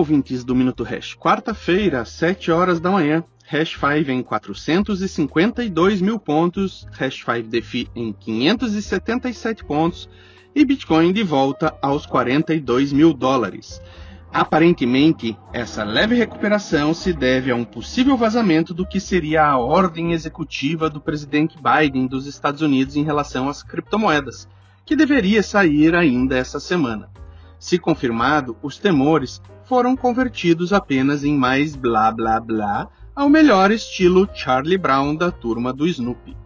ouvintes do Minuto Hash. Quarta-feira, 7 horas da manhã. Hash 5 em 452 mil pontos, Hash 5 DeFi em 577 pontos e Bitcoin de volta aos 42 mil dólares. Aparentemente, essa leve recuperação se deve a um possível vazamento do que seria a ordem executiva do presidente Biden dos Estados Unidos em relação às criptomoedas, que deveria sair ainda essa semana. Se confirmado, os temores foram convertidos apenas em mais blá blá blá ao melhor estilo Charlie Brown da turma do Snoopy.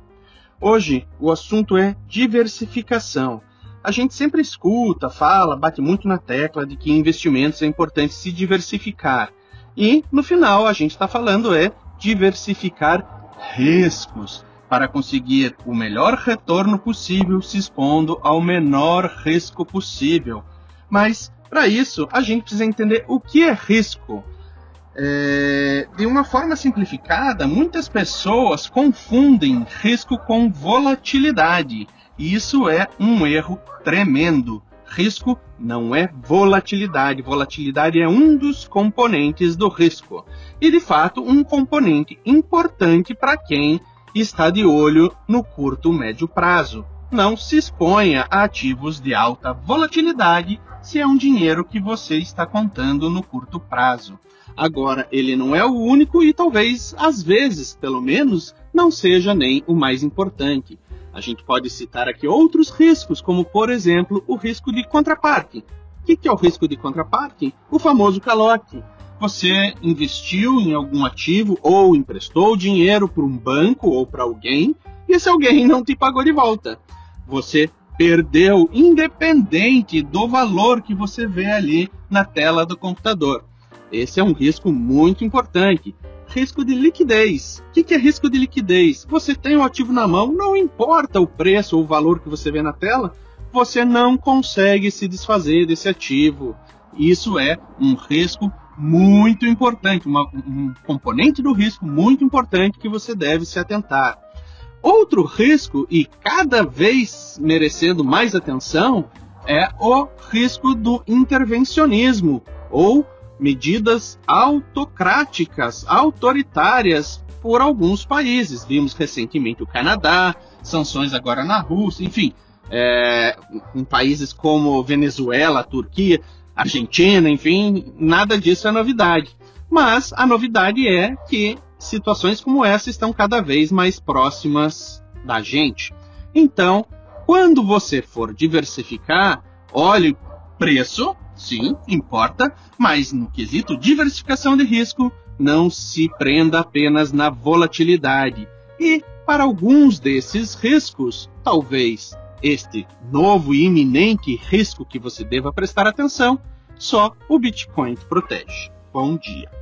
Hoje, o assunto é diversificação a gente sempre escuta, fala, bate muito na tecla de que investimentos é importante se diversificar. E, no final, a gente está falando é diversificar riscos para conseguir o melhor retorno possível se expondo ao menor risco possível. Mas, para isso, a gente precisa entender o que é risco. É, de uma forma simplificada, muitas pessoas confundem risco com volatilidade. E isso é um erro tremendo. Risco não é volatilidade. Volatilidade é um dos componentes do risco. E, de fato, um componente importante para quem está de olho no curto médio prazo. Não se exponha a ativos de alta volatilidade se é um dinheiro que você está contando no curto prazo. Agora, ele não é o único e talvez, às vezes, pelo menos, não seja nem o mais importante. A gente pode citar aqui outros riscos, como por exemplo o risco de contraparte. O que é o risco de contraparte? O famoso calote. Você investiu em algum ativo ou emprestou dinheiro para um banco ou para alguém e esse alguém não te pagou de volta. Você perdeu, independente do valor que você vê ali na tela do computador. Esse é um risco muito importante risco de liquidez. O que, é risco de liquidez? Você tem o ativo na mão, não importa o preço ou o valor que você vê na tela, você não consegue se desfazer desse ativo. Isso é um risco muito importante, uma, um componente do risco muito importante que você deve se atentar. Outro risco, e cada vez merecendo mais atenção, é o risco do intervencionismo, ou medidas autocráticas, autoritárias por alguns países. Vimos recentemente o Canadá, sanções agora na Rússia, enfim, é, em países como Venezuela, Turquia, Argentina, enfim, nada disso é novidade. Mas a novidade é que situações como essa estão cada vez mais próximas da gente. Então, quando você for diversificar, olhe preço, sim, importa, mas no quesito diversificação de risco, não se prenda apenas na volatilidade. E para alguns desses riscos, talvez este novo e iminente risco que você deva prestar atenção, só o Bitcoin protege. Bom dia.